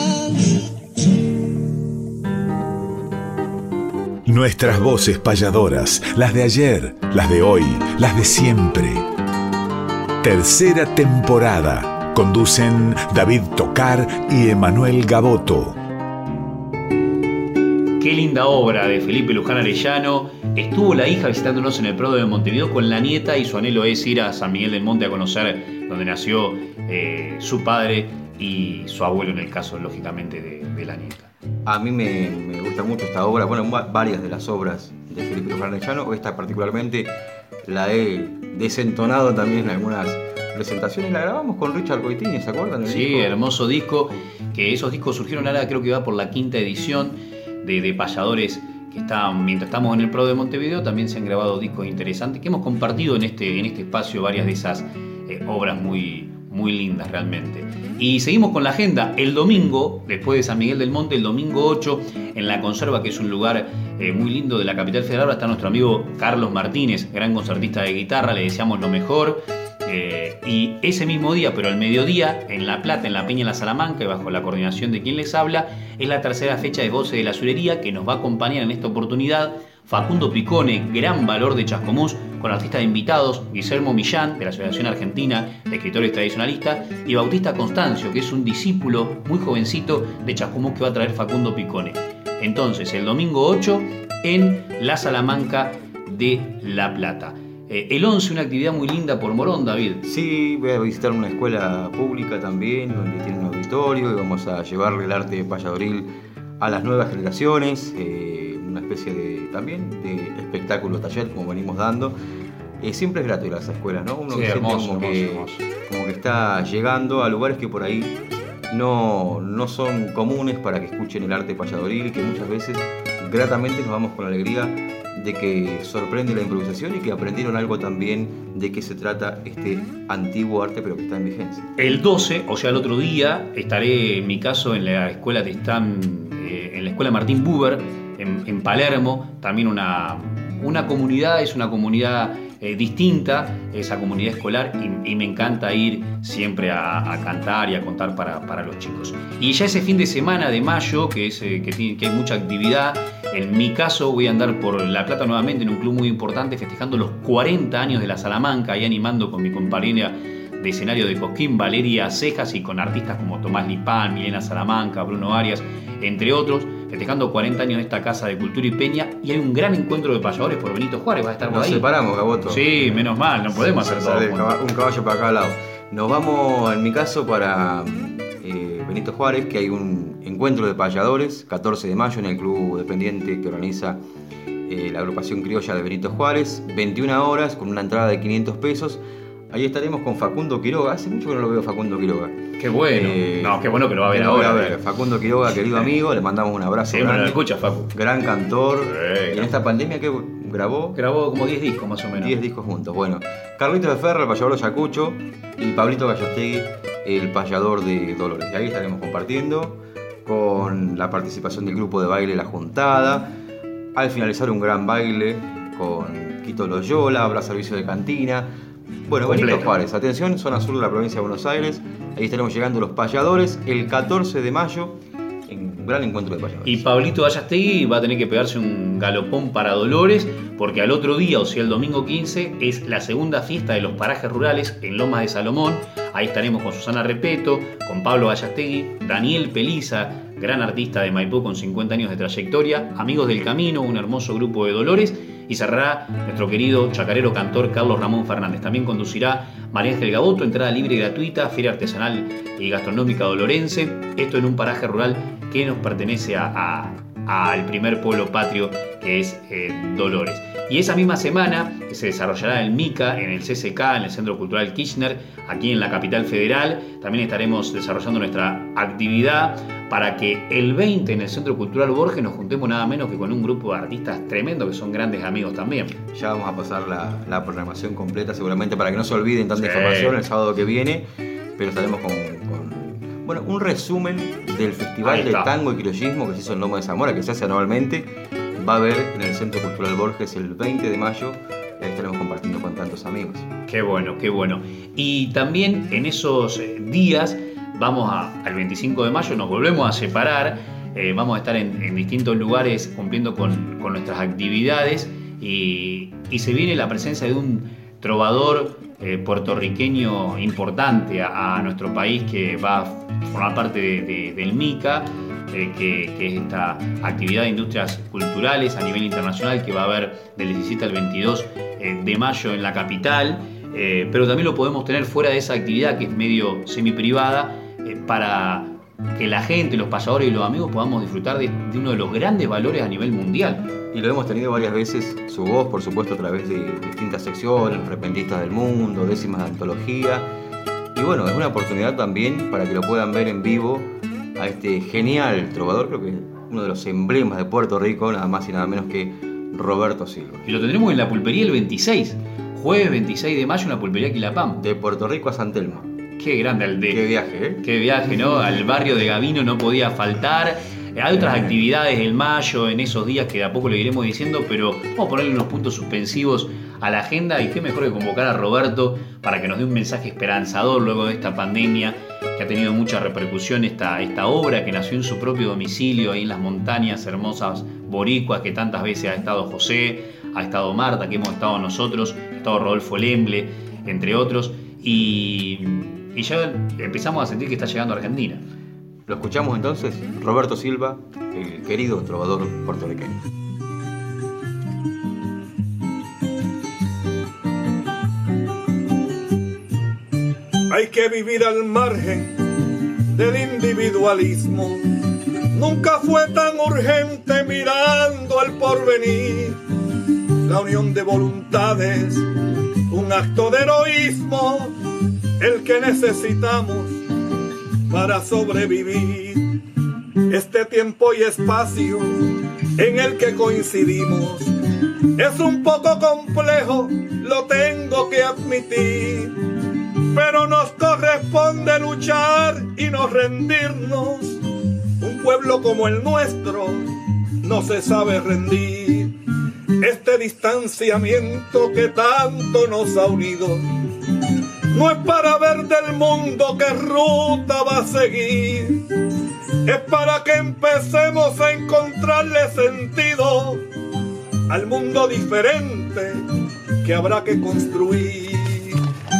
Nuestras voces payadoras, las de ayer, las de hoy, las de siempre. Tercera temporada. Conducen David Tocar y Emanuel Gaboto. Qué linda obra de Felipe Luján Arellano. Estuvo la hija visitándonos en el Prado de Montevideo con la nieta y su anhelo es ir a San Miguel del Monte a conocer donde nació eh, su padre y su abuelo en el caso, lógicamente, de, de la nieta. A mí me, me gusta mucho esta obra, bueno, va- varias de las obras de Felipe Luján esta particularmente la he desentonado también en algunas presentaciones, la grabamos con Richard Coitini, ¿se acuerdan? del Sí, disco? hermoso disco. Que esos discos surgieron ahora, creo que va por la quinta edición de, de payadores que están, mientras estamos en el Pro de Montevideo, también se han grabado discos interesantes que hemos compartido en este, en este espacio varias de esas eh, obras muy, muy lindas realmente. Y seguimos con la agenda. El domingo, después de San Miguel del Monte, el domingo 8, en La Conserva, que es un lugar eh, muy lindo de la capital federal, está nuestro amigo Carlos Martínez, gran concertista de guitarra, le deseamos lo mejor. Eh, y ese mismo día, pero al mediodía, en La Plata, en la Peña de la Salamanca, y bajo la coordinación de quien les habla, es la tercera fecha de Voces de la Azulería que nos va a acompañar en esta oportunidad Facundo Picone, gran valor de Chascomús, con artistas invitados, Guillermo Millán, de la Asociación Argentina de Escritores Tradicionalistas, y Bautista Constancio, que es un discípulo muy jovencito de Chascomús que va a traer Facundo Picone. Entonces, el domingo 8 en la Salamanca de La Plata. Eh, el 11, una actividad muy linda por Morón, David. Sí, voy a visitar una escuela pública también, donde tiene un auditorio y vamos a llevarle el arte de payadoril a las nuevas generaciones, eh, una especie de también de espectáculo taller como venimos dando. Eh, siempre es a esas escuelas, ¿no? Uno Sí, que hermoso, como, hermoso, que, hermoso. como que está llegando a lugares que por ahí no, no son comunes para que escuchen el arte payadoril que muchas veces gratamente nos vamos con la alegría de que sorprende la improvisación y que aprendieron algo también de qué se trata este antiguo arte pero que está en vigencia. El 12, o sea, el otro día, estaré en mi caso en la escuela de Stan eh, en la Escuela Martín Buber, en, Palermo, también una, una comunidad, es una comunidad eh, distinta, esa comunidad escolar, y, me encanta ir siempre a, a cantar y a contar para, para, los chicos. Y ya ese fin de semana de mayo, que, es, eh, que, tiene, que hay mucha actividad, en mi caso voy a andar por La Plata nuevamente en un club muy importante, festejando los 40 años de la Salamanca y animando con mi compañera de escenario de Cosquín, Valeria Cejas, y con artistas como Tomás Lipán, Milena Salamanca, Bruno Arias, entre otros, festejando 40 años de esta Casa de Cultura y Peña, y hay un gran encuentro de payadores por Benito Juárez, va a estar por Nos ahí. separamos, Gaboto. Sí, menos mal, no podemos hacer todo. Un caballo para cada lado. Nos vamos, en mi caso, para eh, Benito Juárez, que hay un encuentro de payadores, 14 de mayo, en el club dependiente que organiza eh, la agrupación criolla de Benito Juárez, 21 horas, con una entrada de 500 pesos. Ahí estaremos con Facundo Quiroga. Hace mucho que no lo veo Facundo Quiroga. Qué bueno. Eh, no, qué bueno que lo va a ver ahora. a ver. Facundo Quiroga, querido amigo, le mandamos un abrazo. Siempre grande. lo escucha, Facu. Gran cantor. Sí, y en esta pandemia que grabó Grabó como 10 discos más o menos. 10 discos juntos. Bueno, Carlitos de Ferro, el payador de Ayacucho, y Pablito Gallostegui, el payador de Dolores. Y ahí estaremos compartiendo con la participación del grupo de baile La Juntada. Al finalizar un gran baile con Quito Loyola, habrá servicio de cantina. Bueno, Benito Completo. Juárez, atención, zona sur de la provincia de Buenos Aires. Ahí estaremos llegando los payadores el 14 de mayo en un gran encuentro de payadores. Y Pablito Gallastegui va a tener que pegarse un galopón para Dolores, porque al otro día, o sea, el domingo 15, es la segunda fiesta de los parajes rurales en Lomas de Salomón. Ahí estaremos con Susana Repeto, con Pablo Gallastegui, Daniel Peliza, gran artista de Maipú con 50 años de trayectoria, Amigos del Camino, un hermoso grupo de Dolores, y cerrará nuestro querido chacarero cantor Carlos Ramón Fernández. También conducirá María Ángel Gaboto, entrada libre y gratuita, Feria Artesanal y Gastronómica Dolorense. Esto en un paraje rural que nos pertenece a- a- al primer pueblo patrio que es eh, Dolores. Y esa misma semana se desarrollará el MICA, en el CCK, en el Centro Cultural Kirchner, aquí en la capital federal. También estaremos desarrollando nuestra actividad para que el 20 en el Centro Cultural Borges nos juntemos nada menos que con un grupo de artistas tremendo que son grandes amigos también. Ya vamos a pasar la, la programación completa seguramente para que no se olviden tanta Sí. información el sábado que viene, pero estaremos con, con, bueno, un resumen del Festival de. Tango y Criollismo que se hizo en Loma de Zamora, que se hace anualmente. Va a haber en el Centro Cultural Borges el 20 de mayo. ahí estaremos compartiendo con tantos amigos. Qué bueno, qué bueno. Y también en esos eh, días, vamos al 25 de mayo, nos volvemos a separar, eh, vamos a estar en, distintos lugares cumpliendo con, nuestras actividades y, se viene la presencia de un trovador eh, puertorriqueño importante a, nuestro país que va a formar parte de- de- del MICA. eh, que, es esta actividad de industrias culturales a nivel internacional que va a haber del 17 al 22 eh, de mayo en la capital, pero también lo podemos tener fuera de esa actividad que es medio semi-privada eh, para que la gente, los payadores y los amigos podamos disfrutar de, de uno de los grandes valores a nivel mundial. Y lo hemos tenido varias veces, su voz, por supuesto, a través de distintas secciones, Repentistas del Mundo, décimas de antología. Y bueno, es una oportunidad también para que lo puedan ver en vivo a este genial trovador, creo que es uno de los emblemas de Puerto Rico, nada más y nada menos que Roberto Silva. Y lo tendremos en la pulpería el 26, jueves 26 de mayo en la pulpería Quilapam. De Puerto Rico a San Telmo. Qué grande el de... Qué viaje, ¿eh? Qué viaje, ¿no? Al barrio de Gavino no podía faltar. Hay otras actividades en mayo, en esos días que de a poco lo iremos diciendo, pero vamos a ponerle unos puntos suspensivos a la agenda y qué mejor que convocar a Roberto para que nos dé un mensaje esperanzador luego de esta pandemia que ha tenido mucha repercusión esta, esta obra que nació en su propio domicilio, ahí en las montañas hermosas boricuas que tantas veces ha estado José, ha estado Marta, que hemos estado nosotros, ha estado Rodolfo Lemble, entre otros, y, y ya empezamos a sentir que está llegando a Argentina. Lo escuchamos entonces, Roberto Silva, el querido trovador puertorriqueño. Hay que vivir al margen del individualismo. Nunca fue tan urgente mirando al porvenir. La unión de voluntades, un acto de heroísmo, el que necesitamos para sobrevivir. Este tiempo y espacio en el que coincidimos es un poco complejo, lo tengo que admitir pero nos corresponde luchar y no rendirnos. Un pueblo como el nuestro no se sabe rendir. Este distanciamiento que tanto nos ha unido no es para ver del mundo qué ruta va a seguir. Es para que empecemos a encontrarle sentido al mundo diferente que habrá que construir.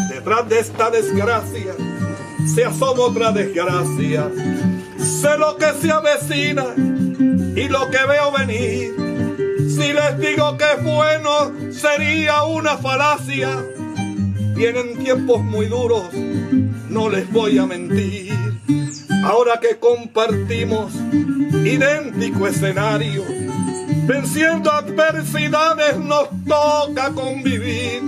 Detrás de esta desgracia se asoma otra desgracia. Sé lo que se avecina y lo que veo venir. Si les digo que es bueno, sería una falacia. Vienen tiempos muy duros, no les voy a mentir. Ahora que compartimos idéntico escenario, venciendo adversidades nos toca convivir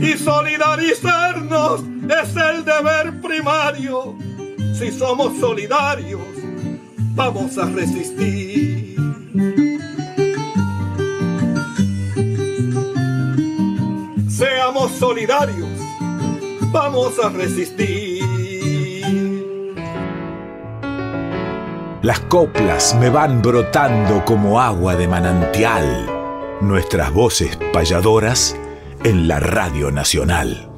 y solidarizarnos es el deber primario. Si somos solidarios, vamos a resistir. Solidarios, vamos a resistir. Las coplas me van brotando como agua de manantial. Nuestras voces payadoras en la Radio Nacional.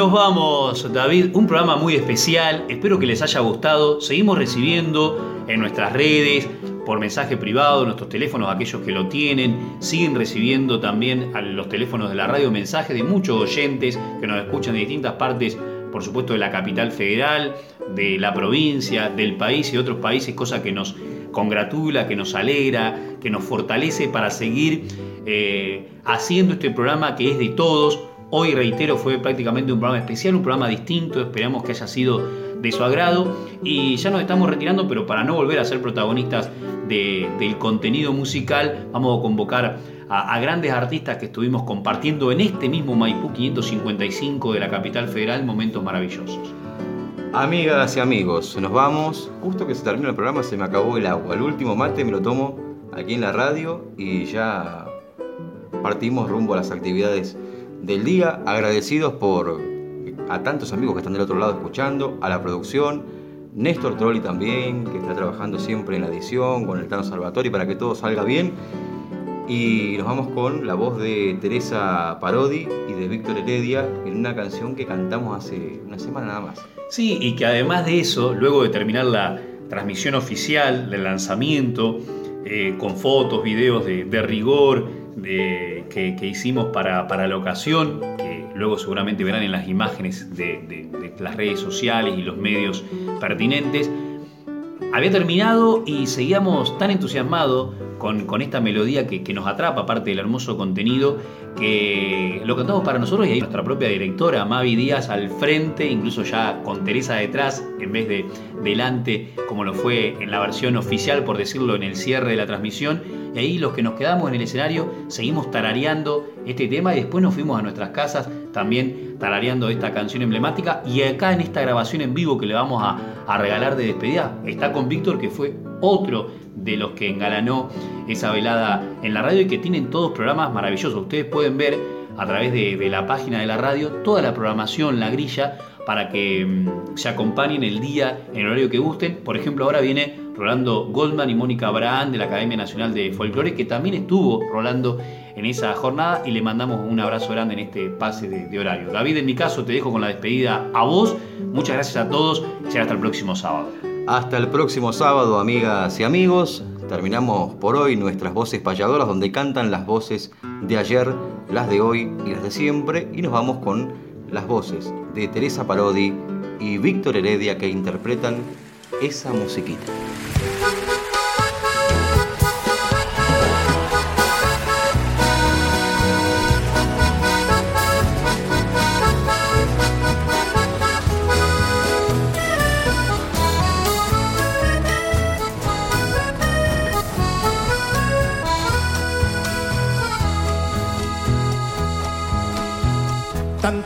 Nos vamos, David, un programa muy especial, espero que les haya gustado, seguimos recibiendo en nuestras redes, por mensaje privado, nuestros teléfonos, aquellos que lo tienen, siguen recibiendo también a los teléfonos de la radio mensajes de muchos oyentes que nos escuchan de distintas partes, por supuesto de la capital federal, de la provincia, del país y otros países, cosa que nos congratula, que nos alegra, que nos fortalece para seguir eh, haciendo este programa que es de todos Hoy, reitero, fue prácticamente un programa especial, un programa distinto, esperamos que haya sido de su agrado y ya nos estamos retirando, pero para no volver a ser protagonistas del contenido musical, vamos a convocar a, grandes artistas que estuvimos compartiendo en este mismo Maipú 555 de la capital federal momentos maravillosos. Amigas y amigos, nos vamos. Justo que se termina el programa se me acabó el agua. El último mate me lo tomo aquí en la radio y ya partimos rumbo a las actividades del día, agradecidos por a tantos amigos que están del otro lado escuchando, a la producción, Néstor Trolli también, que está trabajando siempre en la edición, con el Tano Salvatori para que todo salga bien. Y nos vamos con la voz de Teresa Parodi y de Víctor Heredia en una canción que cantamos hace una semana nada más. Sí, y que además de eso, luego de terminar la transmisión oficial del lanzamiento, eh, con fotos, videos de, de rigor, de, que, hicimos para, para, la ocasión, que luego seguramente verán en las imágenes de, de, las redes sociales y los medios pertinentes, había terminado y seguíamos tan entusiasmados con, esta melodía que, que, nos atrapa, aparte del hermoso contenido, que lo cantamos para nosotros y ahí nuestra propia directora, Mavi Díaz, al frente, incluso ya con Teresa detrás, en vez de delante, como lo fue en la versión oficial, por decirlo, en el cierre de la transmisión. Y ahí los que nos quedamos en el escenario seguimos tarareando este tema y después nos fuimos a nuestras casas también tarareando esta canción emblemática. Y acá en esta grabación en vivo que le vamos a, a regalar de despedida, está con Víctor, que fue otro de los que engalanó esa velada en la radio y que tienen todos programas maravillosos. Ustedes pueden ver a través de, la página de la radio toda la programación, la grilla, para que um, se acompañen el día en el horario que gusten. Por ejemplo, ahora viene Rolando Goldman y Mónica Abraham de la Academia Nacional de Folclore, que también estuvo rolando en esa jornada y le mandamos un abrazo grande en este pase de, horario. David, en mi caso, te dejo con la despedida a vos. Muchas gracias a todos y hasta el próximo sábado. Hasta el próximo sábado, amigas y amigos. Terminamos por hoy nuestras voces payadoras, donde cantan las voces de ayer, las de hoy y las de siempre. Y nos vamos con las voces de Teresa Parodi y Víctor Heredia que interpretan esa musiquita.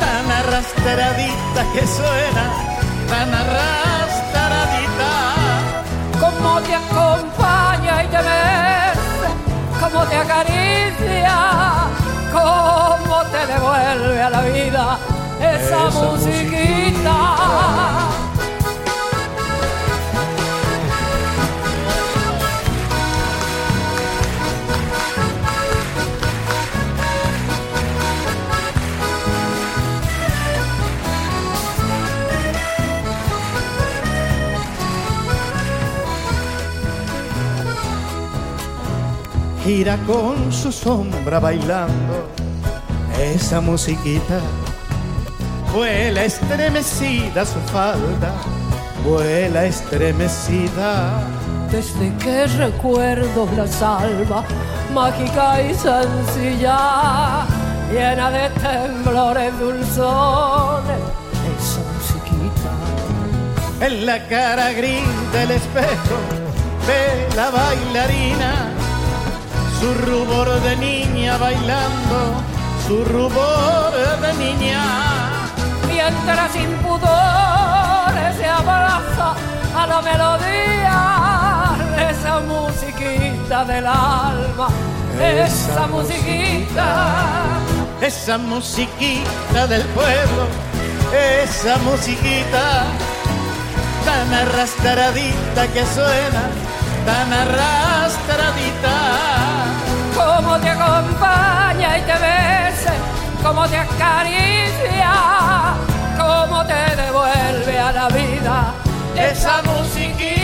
tan arrastradita que suena, tan arrastradita. Como te acompaña y te besa, como te acaricia, como te devuelve a la vida esa, musiquita. Gira con su sombra bailando esa musiquita. Vuela estremecida su falda, vuela estremecida. Desde que recuerdo la salva, mágica y sencilla, llena de temblores dulzones, esa musiquita. En la cara gris del espejo de la bailarina su rubor de niña bailando, su rubor de niña. Mientras sin pudores se abraza a la melodía de esa musiquita del alma, esa, musiquita, esa musiquita del pueblo, esa musiquita tan arrastradita que suena, tan arrastradita te acompaña y te besa, como te acaricia, como te devuelve a la vida. Esa musiquita